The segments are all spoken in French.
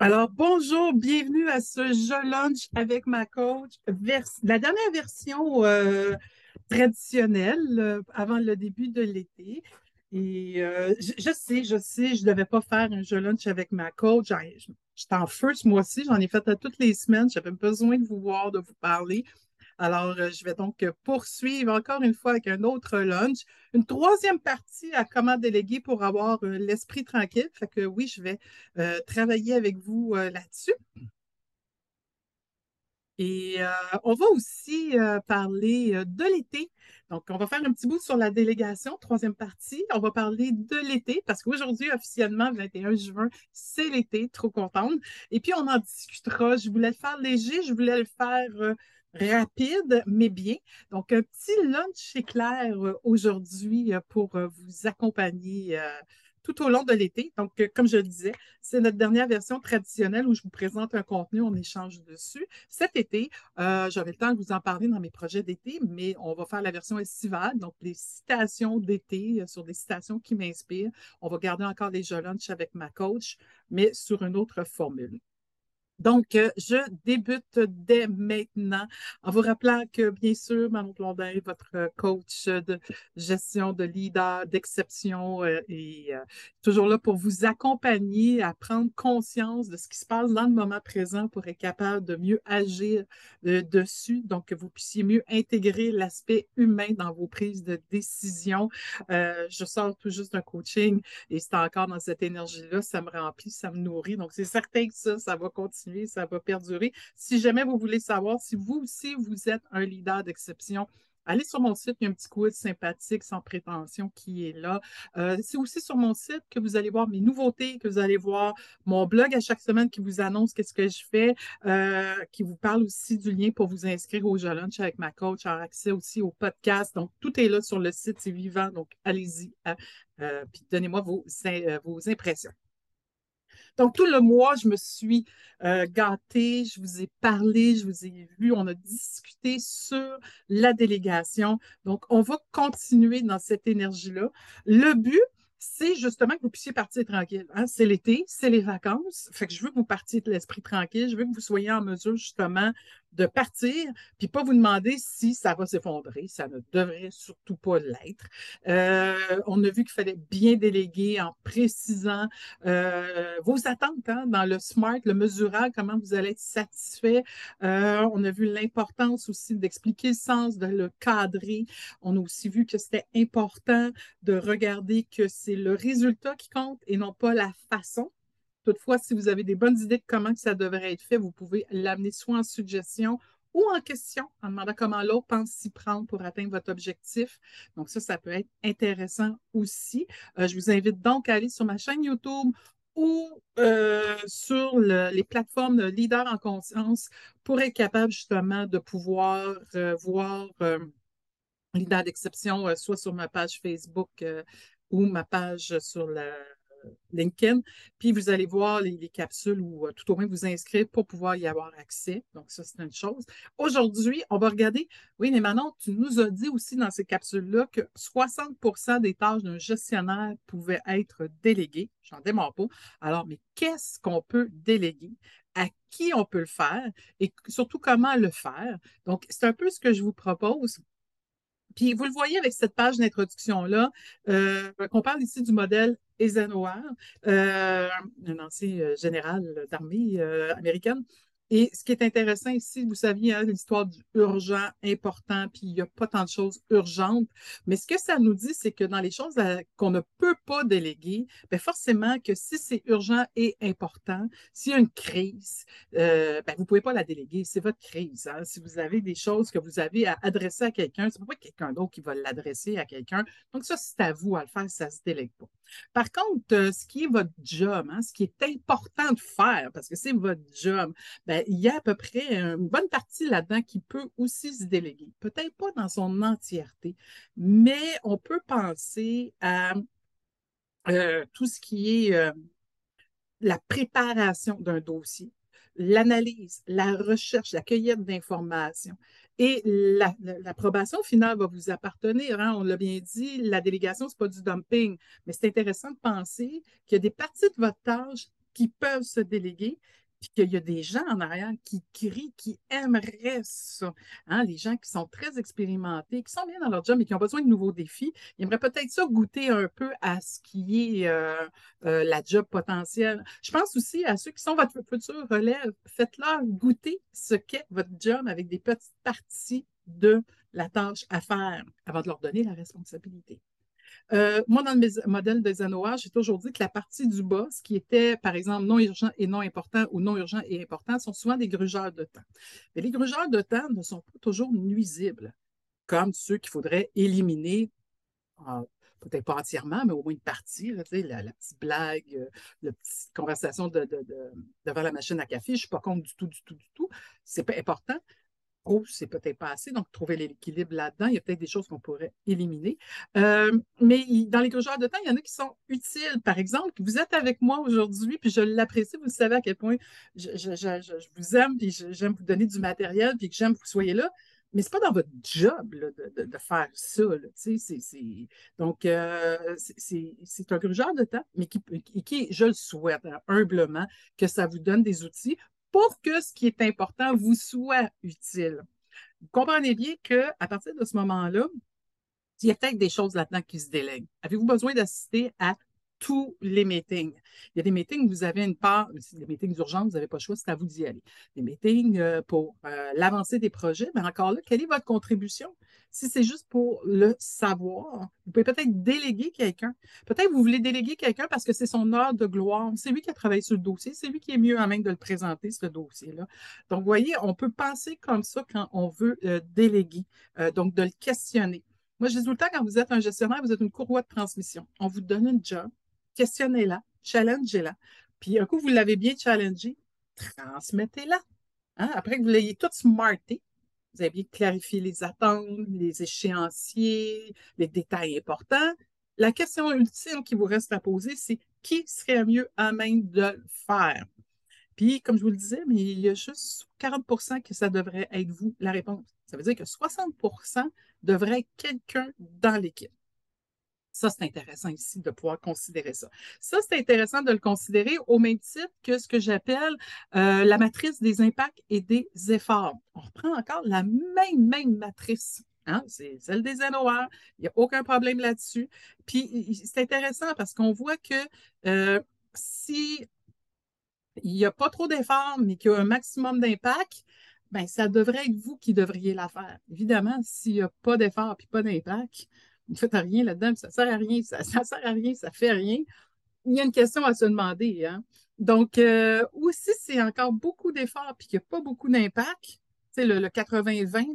Alors, bonjour, bienvenue à ce jeu lunch avec ma coach. la dernière version euh, traditionnelle euh, avant le début de l'été. Et euh, je, sais, je sais, je ne devais pas faire un jeu lunch avec ma coach. J'étais en feu ce mois-ci, j'en ai fait toutes les semaines. J'avais besoin de vous voir, de vous parler. Alors, euh, je vais donc poursuivre encore une fois avec un autre lunch. Une troisième partie à comment déléguer pour avoir euh, l'esprit tranquille. Fait que oui, je vais euh, travailler avec vous là-dessus. Et on va aussi parler de l'été. Donc, on va faire un petit bout sur la délégation, troisième partie. On va parler de l'été parce qu'aujourd'hui, officiellement, 21 juin, c'est l'été, trop contente. Et puis, on en discutera. Je voulais le faire léger, je voulais le faire rapide, mais bien. Donc, un petit lunch éclair euh, aujourd'hui euh, pour euh, vous accompagner tout au long de l'été. Donc, comme je le disais, c'est notre dernière version traditionnelle où je vous présente un contenu, on échange dessus. Cet été, j'avais le temps de vous en parler dans mes projets d'été, mais on va faire la version estivale, donc les citations d'été sur des citations qui m'inspirent. On va garder encore les jeux lunch avec ma coach, mais sur une autre formule. Donc, euh, je débute dès maintenant en vous rappelant que, bien sûr, Manon Blondin est votre coach de gestion de leader, d'exception euh, et euh, toujours là pour vous accompagner à prendre conscience de ce qui se passe dans le moment présent pour être capable de mieux agir dessus, donc que vous puissiez mieux intégrer l'aspect humain dans vos prises de décision. je sors tout juste d'un coaching et c'est encore dans cette énergie-là, ça me remplit, ça me nourrit. Donc, c'est certain que ça, ça va continuer ça va perdurer. Si jamais vous voulez savoir si vous aussi, vous êtes un leader d'exception, allez sur mon site, il y a un petit quiz sympathique sans prétention qui est là. Euh, c'est aussi sur mon site que vous allez voir mes nouveautés, que vous allez voir mon blog à chaque semaine qui vous annonce qu'est-ce que je fais, euh, qui vous parle aussi du lien pour vous inscrire au jeu lunch avec ma coach, avoir accès aussi au podcast. Donc, tout est là sur le site, c'est vivant. Donc, allez-y, euh, puis donnez-moi vos impressions. Donc, tout le mois, je me suis euh, gâtée, je vous ai parlé, je vous ai vu, on a discuté sur la délégation. Donc, on va continuer dans cette énergie-là. Le but, c'est justement que vous puissiez partir tranquille. Hein. C'est l'été, c'est les vacances. Fait que je veux que vous partiez de l'esprit tranquille. Je veux que vous soyez en mesure justement de partir, puis pas vous demander si ça va s'effondrer. Ça ne devrait surtout pas l'être. Euh, on a vu qu'il fallait bien déléguer en précisant euh, vos attentes hein, dans le SMART, le mesurable, comment vous allez être satisfait. Euh, on a vu l'importance aussi d'expliquer le sens, de le cadrer. On a aussi vu que c'était important de regarder que c'est le résultat qui compte et non pas la façon. Toutefois, si vous avez des bonnes idées de comment ça devrait être fait, vous pouvez l'amener soit en suggestion ou en question en demandant comment l'autre pense s'y prendre pour atteindre votre objectif. Donc ça, ça peut être intéressant aussi. Euh, je vous invite donc à aller sur ma chaîne YouTube ou euh, sur les plateformes de Leader en conscience pour être capable justement de pouvoir euh, voir Leader d'exception, soit sur ma page Facebook ou ma page sur la, LinkedIn. Puis vous allez voir les, capsules ou euh, tout au moins vous inscrire pour pouvoir y avoir accès. Donc, ça, c'est une chose. Aujourd'hui, on va regarder. Oui, mais Manon, tu nous as dit aussi dans ces capsules-là que 60% des tâches d'un gestionnaire pouvaient être déléguées. J'en démarre pas. Alors, mais qu'est-ce qu'on peut déléguer? à qui on peut le faire? Et surtout comment le faire? Donc, c'est un peu ce que je vous propose. Puis vous le voyez avec cette page d'introduction-là, euh, qu'on parle ici du modèle Eisenhower, euh, un ancien euh, général d'armée américaine, et ce qui est intéressant ici, vous saviez, hein, l'histoire du urgent, important, puis il n'y a pas tant de choses urgentes. Mais ce que ça nous dit, c'est que dans les choses qu'on ne peut pas déléguer, bien forcément que si c'est urgent et important, s'il y a une crise, euh, bien, vous ne pouvez pas la déléguer. C'est votre crise. Hein. Si vous avez des choses que vous avez à adresser à quelqu'un, ce n'est pas quelqu'un d'autre qui va l'adresser à quelqu'un. Donc, ça, c'est à vous à le faire, ça ne se délègue pas. Par contre, euh, ce qui est votre job, hein, ce qui est important de faire, parce que c'est votre job, bien, il y a à peu près une bonne partie là-dedans qui peut aussi se déléguer. Peut-être pas dans son entièreté, mais on peut penser à euh, tout ce qui est euh, la préparation d'un dossier, l'analyse, la recherche, la cueillette d'informations. Et l'approbation finale va vous appartenir. Hein. On l'a bien dit, la délégation, ce n'est pas du dumping, mais c'est intéressant de penser qu'il y a des parties de votre tâche qui peuvent se déléguer, qu'il y a des gens en arrière qui crient, qui aimeraient ça. Hein, les gens qui sont très expérimentés, qui sont bien dans leur job, mais qui ont besoin de nouveaux défis, ils aimeraient peut-être ça goûter un peu à ce qui est euh, euh, la job potentielle. Je pense aussi à ceux qui sont votre futur relève. Faites-leur goûter ce qu'est votre job avec des petites parties de la tâche à faire avant de leur donner la responsabilité. Euh, moi, dans le modèle des ANOA, j'ai toujours dit que la partie du bas, ce qui était, par exemple, non urgent et non important ou non urgent et important, sont souvent des grugeurs de temps. Mais les grugeurs de temps ne sont pas toujours nuisibles, comme ceux qu'il faudrait éliminer, peut-être pas entièrement, mais au moins une partie, la, petite blague, euh, la petite conversation devant la machine à café. Je ne suis pas contre du tout, du tout, du tout. C'est pas c'est peut-être pas assez. Donc, trouver l'équilibre là-dedans. Il y a peut-être des choses qu'on pourrait éliminer. Euh, mais dans les grugeurs de temps, il y en a qui sont utiles. Par exemple, vous êtes avec moi aujourd'hui, puis je l'apprécie. Vous savez à quel point je, vous aime, puis j'aime vous donner du matériel, puis que j'aime que vous soyez là. Mais ce n'est pas dans votre job de, faire ça. donc, euh, c'est un grugeur de temps, mais qui, qui, je le souhaite hein, humblement, que ça vous donne des outils pour que ce qui est important vous soit utile. Vous comprenez bien qu'à partir de ce moment-là, il y a peut-être des choses là-dedans qui se délèguent. Avez-vous besoin d'assister à tous les meetings? Il y a des meetings où vous avez une part, des meetings urgents, vous n'avez pas le choix, c'est à vous d'y aller. Des meetings euh, pour euh, l'avancée des projets, mais encore là, quelle est votre contribution? Si c'est juste pour le savoir, vous pouvez peut-être déléguer quelqu'un. Peut-être vous voulez déléguer quelqu'un parce que c'est son heure de gloire. C'est lui qui a travaillé sur le dossier. C'est lui qui est mieux à même de le présenter, ce dossier-là. Donc, vous voyez, on peut penser comme ça quand on veut euh, déléguer, donc de le questionner. Moi, je dis tout le temps, quand vous êtes un gestionnaire, vous êtes une courroie de transmission. On vous donne une job, questionnez-la, challengez-la. Puis un coup, vous l'avez bien challengé, transmettez-la. Hein? Après que vous l'ayez tout smarté, vous avez bien clarifié les attentes, les échéanciers, les détails importants. La question ultime qui vous reste à poser, c'est qui serait mieux à même de le faire? Puis, comme je vous le disais, mais il y a juste 40% que ça devrait être vous, la réponse. Ça veut dire que 60% devrait être quelqu'un dans l'équipe. Ça, c'est intéressant ici de pouvoir considérer ça. Ça, c'est intéressant de le considérer au même titre que ce que j'appelle euh, la matrice des impacts et des efforts. On reprend encore la même, même matrice. Hein? C'est celle des NOR. Il n'y a aucun problème là-dessus. Puis, c'est intéressant parce qu'on voit que euh, si il n'y a pas trop d'efforts, mais qu'il y a un maximum d'impact, ben, ça devrait être vous qui devriez la faire. Évidemment, s'il n'y a pas d'effort et pas d'impact, vous ne faites rien là-dedans, ça ne sert à rien, ça ne sert à rien, ça ne fait rien. Il y a une question à se demander. Hein? Donc, euh, aussi, c'est encore beaucoup d'efforts et qu'il n'y a pas beaucoup d'impact, c'est le, le 80-20,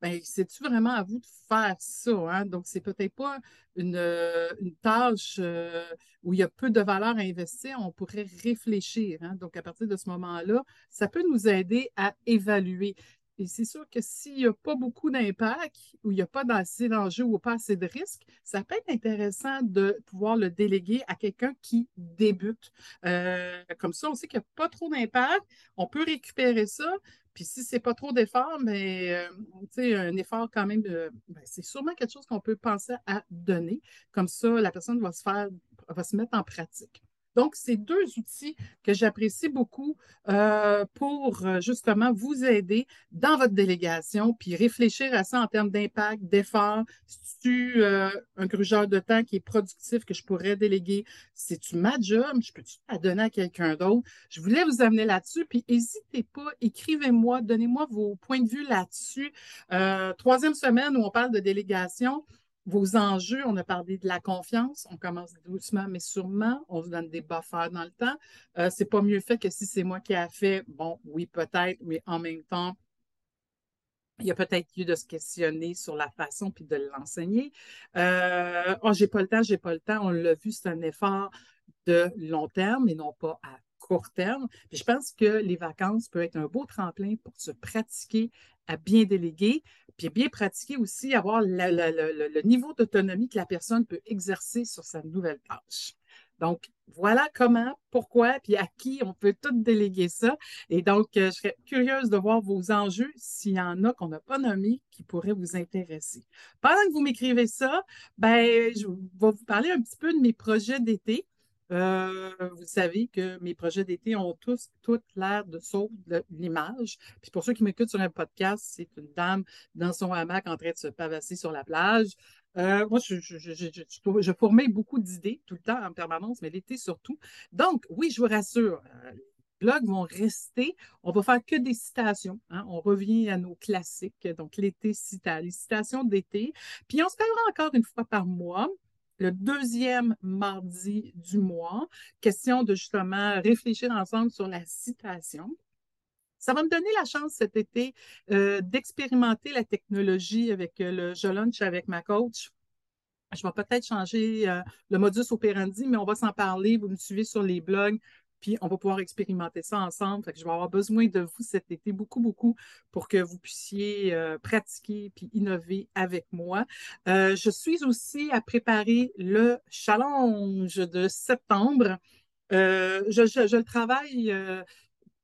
ben, c'est-tu vraiment à vous de faire ça? Hein? Donc, c'est peut-être pas une, euh, tâche euh, où il y a peu de valeur à investir. On pourrait réfléchir. Hein? Donc, à partir de ce moment-là, ça peut nous aider à évaluer. Et c'est sûr que s'il n'y a pas beaucoup d'impact ou il n'y a pas assez d'enjeux ou pas assez de risques, ça peut être intéressant de pouvoir le déléguer à quelqu'un qui débute. Euh, comme ça, on sait qu'il n'y a pas trop d'impact. On peut récupérer ça. Puis si ce n'est pas trop d'effort, mais euh, un effort quand même, ben, c'est sûrement quelque chose qu'on peut penser à donner. Comme ça, la personne va se faire, va se mettre en pratique. Donc, c'est deux outils que j'apprécie beaucoup euh, pour euh, justement vous aider dans votre délégation, puis réfléchir à ça en termes d'impact, d'effort. C'est-tu euh, un grugeur de temps qui est productif que je pourrais déléguer? C'est-tu ma job? Je peux-tu la donner à quelqu'un d'autre? Je voulais vous amener là-dessus, puis n'hésitez pas, écrivez-moi, donnez-moi vos points de vue là-dessus. troisième semaine où on parle de délégation vos enjeux, on a parlé de la confiance, on commence doucement mais sûrement, on se donne des buffers dans le temps. Euh, c'est pas mieux fait que si c'est moi qui ai fait, bon, oui, peut-être, mais en même temps, il y a peut-être lieu de se questionner sur la façon puis de l'enseigner. Euh, oh, j'ai pas le temps, j'ai pas le temps. On l'a vu, c'est un effort de long terme et non pas à terme. Je pense que les vacances peuvent être un beau tremplin pour se pratiquer à bien déléguer, puis bien pratiquer aussi, avoir le, niveau d'autonomie que la personne peut exercer sur sa nouvelle tâche. Donc, voilà comment, pourquoi, puis à qui on peut tout déléguer ça. Et donc, euh, je serais curieuse de voir vos enjeux, s'il y en a qu'on n'a pas nommés, qui pourraient vous intéresser. Pendant que vous m'écrivez ça, ben, je vais vous parler un petit peu de mes projets d'été. Euh, vous savez que mes projets d'été ont tous toute l'air de sauf l'image. Puis pour ceux qui m'écoutent sur un podcast, c'est une dame dans son hamac en train de se pavasser sur la plage. Euh, moi, je, je, formais beaucoup d'idées tout le temps en permanence, mais l'été surtout. Donc, oui, je vous rassure, euh, les blogs vont rester. On va faire que des citations. Hein. On revient à nos classiques, donc l'été cita, les citations d'été. Puis on se parlera encore une fois par mois le deuxième mardi du mois. Question de justement réfléchir ensemble sur la citation. Ça va me donner la chance cet été euh, d'expérimenter la technologie avec euh, le Je Lunch avec ma coach. Je vais peut-être changer euh, le modus operandi, mais on va s'en parler. Vous me suivez sur les blogs puis on va pouvoir expérimenter ça ensemble. Je vais avoir besoin de vous cet été beaucoup, beaucoup pour que vous puissiez euh, pratiquer puis innover avec moi. Euh, je suis aussi à préparer le challenge de septembre. Euh, je, je, le travaille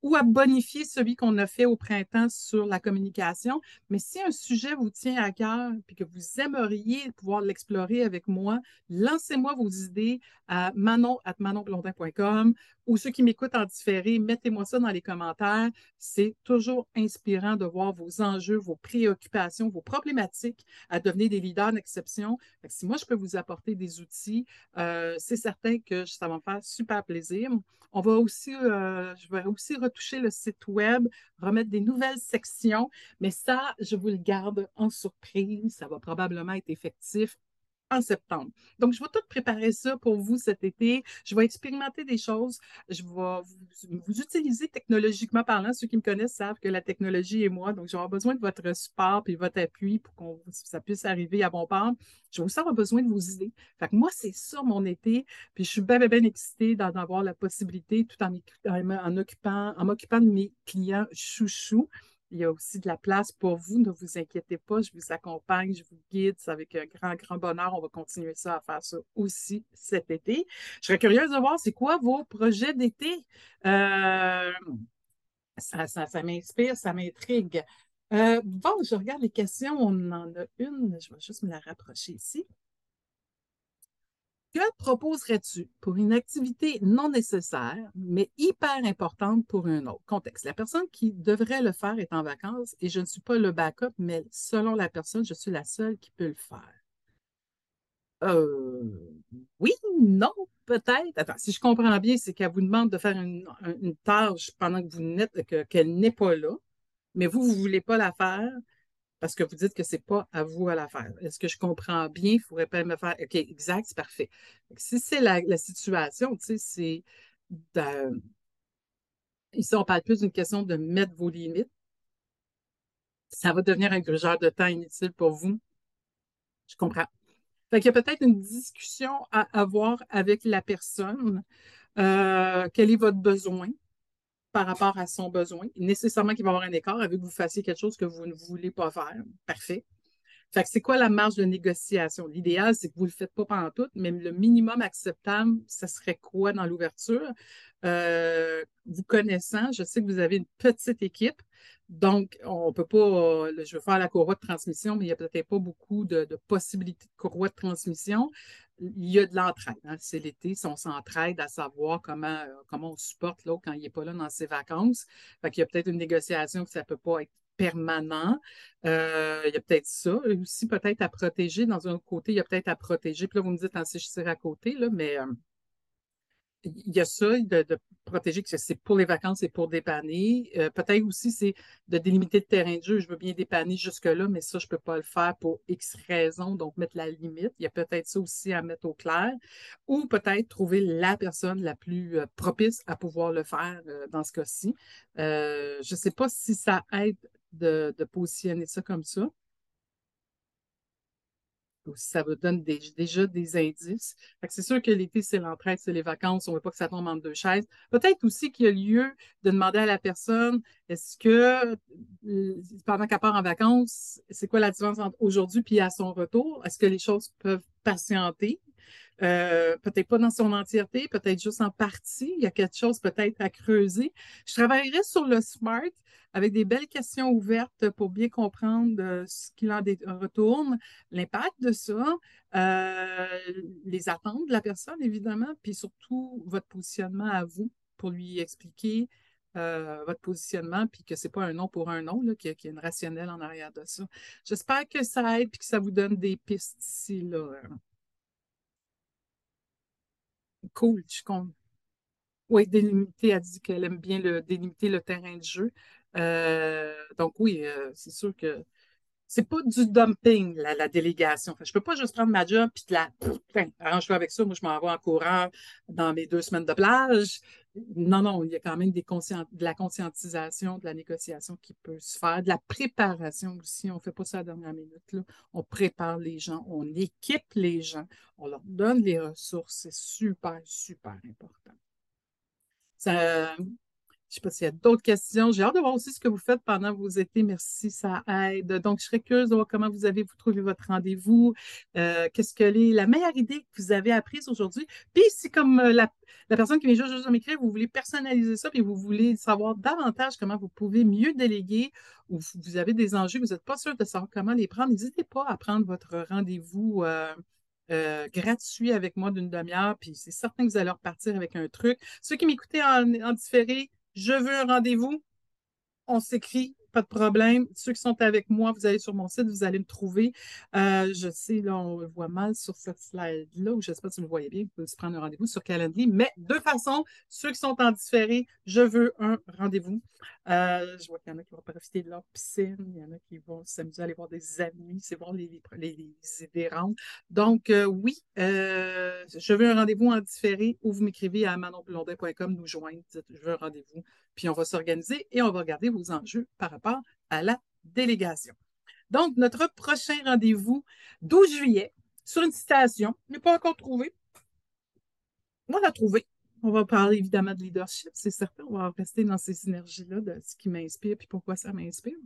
ou à bonifier celui qu'on a fait au printemps sur la communication. Mais si un sujet vous tient à cœur et que vous aimeriez pouvoir l'explorer avec moi, lancez-moi vos idées à manon.manonblondin.com ou ceux qui m'écoutent en différé, mettez-moi ça dans les commentaires. C'est toujours inspirant de voir vos enjeux, vos préoccupations, vos problématiques à devenir des leaders d'exception. Si moi, je peux vous apporter des outils, euh, c'est certain que ça va me faire super plaisir. On va aussi, euh, je vais aussi retoucher le site web, remettre des nouvelles sections, mais ça, je vous le garde en surprise. Ça va probablement être effectif septembre. Donc, je vais tout préparer ça pour vous cet été. Je vais expérimenter des choses. Je vais vous, utiliser technologiquement parlant. Ceux qui me connaissent savent que la technologie est moi. Donc, je vais avoir besoin de votre support et votre appui pour que ça puisse arriver à bon port. Je vais aussi avoir besoin de vos idées. Fait que moi, c'est ça mon été. Puis, je suis bien, bien, bien excitée d'en avoir la possibilité tout en, en, occupant, en m'occupant de mes clients chouchous. Il y a aussi de la place pour vous. Ne vous inquiétez pas, je vous accompagne, je vous guide. C'est avec un grand, grand bonheur. On va continuer ça à faire ça aussi cet été. Je serais curieuse de voir c'est quoi vos projets d'été. Euh, ça, ça, m'inspire, ça m'intrigue. Euh, bon, je regarde les questions. On en a une. Je vais juste me la rapprocher ici. Que proposerais-tu pour une activité non nécessaire, mais hyper importante pour un autre? Contexte? La personne qui devrait le faire est en vacances et je ne suis pas le backup, mais selon la personne, je suis la seule qui peut le faire. Euh, oui, non, peut-être. Attends, si je comprends bien, c'est qu'elle vous demande de faire une, tâche pendant que vous n'êtes, qu'elle n'est pas là, mais vous, vous ne voulez pas la faire parce que vous dites que ce n'est pas à vous à la faire. Est-ce que je comprends bien? Il faudrait pas me faire OK, exact, c'est parfait. Si c'est la, situation, tu sais, c'est ici, on parle plus d'une question de mettre vos limites. Ça va devenir un grugeur de temps inutile pour vous. Je comprends. Fait qu'il y a peut-être une discussion à avoir avec la personne. Euh, quel est votre besoin? Par rapport à son besoin. Nécessairement qu'il va y avoir un écart avec que vous fassiez quelque chose que vous ne voulez pas faire. Parfait. Fait c'est quoi la marge de négociation? L'idéal, c'est que vous ne le faites pas pendant tout, mais le minimum acceptable, ce serait quoi dans l'ouverture? Euh, vous connaissant, je sais que vous avez une petite équipe, donc on peut pas, je veux faire la courroie de transmission, mais il n'y a peut-être pas beaucoup de, possibilités de courroie de transmission il y a de l'entraide. Hein. C'est l'été, si on s'entraide à savoir comment, euh, comment on supporte l'autre quand il n'est pas là dans ses vacances. Fait qu'il y a peut-être une négociation que ça ne peut pas être permanent. Euh, il y a peut-être ça. Aussi, peut-être à protéger. Dans un côté, il y a peut-être à protéger. Puis là, vous me dites, en si je tire à côté, là, mais il y a ça, de, protéger que c'est pour les vacances et pour dépanner. Euh, peut-être aussi, c'est de délimiter le terrain de jeu. Je veux bien dépanner jusque-là, mais ça, je ne peux pas le faire pour X raisons, donc mettre la limite. Il y a peut-être ça aussi à mettre au clair. Ou peut-être trouver la personne la plus euh, propice à pouvoir le faire euh, dans ce cas-ci. je ne sais pas si ça aide de, de positionner ça comme ça ça vous donne déjà des indices. C'est sûr que l'été, c'est l'entraide, c'est les vacances, on ne veut pas que ça tombe entre deux chaises. Peut-être aussi qu'il y a lieu de demander à la personne, est-ce que euh, pendant qu'elle part en vacances, c'est quoi la différence entre aujourd'hui et à son retour? Est-ce que les choses peuvent patienter? Euh, peut-être pas dans son entièreté, peut-être juste en partie. Il y a quelque chose peut-être à creuser. Je travaillerai sur le SMART avec des belles questions ouvertes pour bien comprendre euh, ce qu'il en retourne, l'impact de ça, euh, les attentes de la personne, évidemment, puis surtout votre positionnement à vous pour lui expliquer votre positionnement, puis que ce n'est pas un nom pour un nom, qu'il y, a une rationnelle en arrière de ça. J'espère que ça aide et que ça vous donne des pistes ici. Là. Cool, je compte. Oui, délimiter, a dit qu'elle aime bien le, délimiter le terrain de jeu. Euh, donc oui, euh, c'est sûr que c'est pas du dumping, la, délégation. je peux pas juste prendre ma job puis la arrange-toi avec ça. Moi, je m'en vais en courant dans mes deux semaines de plage. Non, non, il y a quand même des de la conscientisation, de la négociation qui peut se faire, de la préparation aussi. On ne fait pas ça à la dernière minute. Là. On prépare les gens, on équipe les gens, on leur donne les ressources. C'est super, super important. Ça, je ne sais pas s'il y a d'autres questions. J'ai hâte de voir aussi ce que vous faites pendant vos étés. Merci, ça aide. Donc, je serais curieuse de voir comment vous avez vous trouvé votre rendez-vous. Euh, qu'est-ce que la meilleure idée que vous avez apprise aujourd'hui? Puis, si comme euh, la, personne qui vient juste de m'écrire, vous voulez personnaliser ça, puis vous voulez savoir davantage comment vous pouvez mieux déléguer ou vous avez des enjeux, vous n'êtes pas sûr de savoir comment les prendre, n'hésitez pas à prendre votre rendez-vous. Euh, gratuit avec moi d'une demi-heure, puis c'est certain que vous allez repartir avec un truc. Ceux qui m'écoutaient en différé, je veux un rendez-vous. On s'écrit, pas de problème. Ceux qui sont avec moi, vous allez sur mon site, vous allez me trouver. Euh, je sais, là, on le voit mal sur cette slide-là, ou je ne sais pas si vous le voyez bien, vous pouvez se prendre un rendez-vous sur Calendly. Mais de façon, ceux qui sont en différé, je veux un rendez-vous. Euh, je vois qu'il y en a qui vont profiter de leur piscine, il y en a qui vont s'amuser à aller voir des amis, c'est voir les, les, les Donc, euh, oui, je veux un rendez-vous en différé ou vous m'écrivez à manonblondin.com, nous joindre, je veux un rendez-vous, puis on va s'organiser et on va regarder vos enjeux par rapport à la délégation. Donc, notre prochain rendez-vous, 12 juillet, sur une citation, n'est pas encore trouvé. On l'a trouvé. On va parler évidemment de leadership, c'est certain. On va rester dans ces synergies-là de ce qui m'inspire et pourquoi ça m'inspire.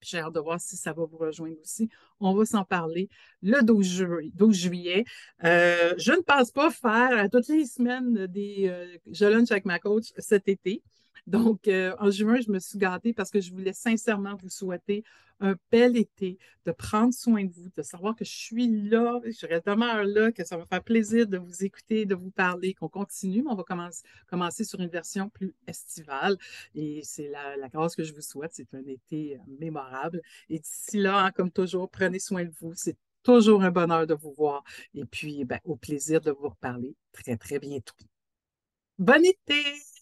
J'ai hâte de voir si ça va vous rejoindre aussi. On va s'en parler le 12 juillet. Euh, je ne pense pas faire à toutes les semaines des euh, Je lunch avec ma coach cet été. Donc, euh, en juin, je me suis gâtée parce que je voulais sincèrement vous souhaiter un bel été, de prendre soin de vous, de savoir que je suis là, je demeure là, que ça va faire plaisir de vous écouter, de vous parler, qu'on continue, mais on va commencer, commencer sur une version plus estivale. Et c'est la, la grâce que je vous souhaite. C'est un été euh, mémorable. Et d'ici là, hein, comme toujours, prenez soin de vous. C'est toujours un bonheur de vous voir. Et puis, ben, au plaisir de vous reparler très, très bientôt. Bon été!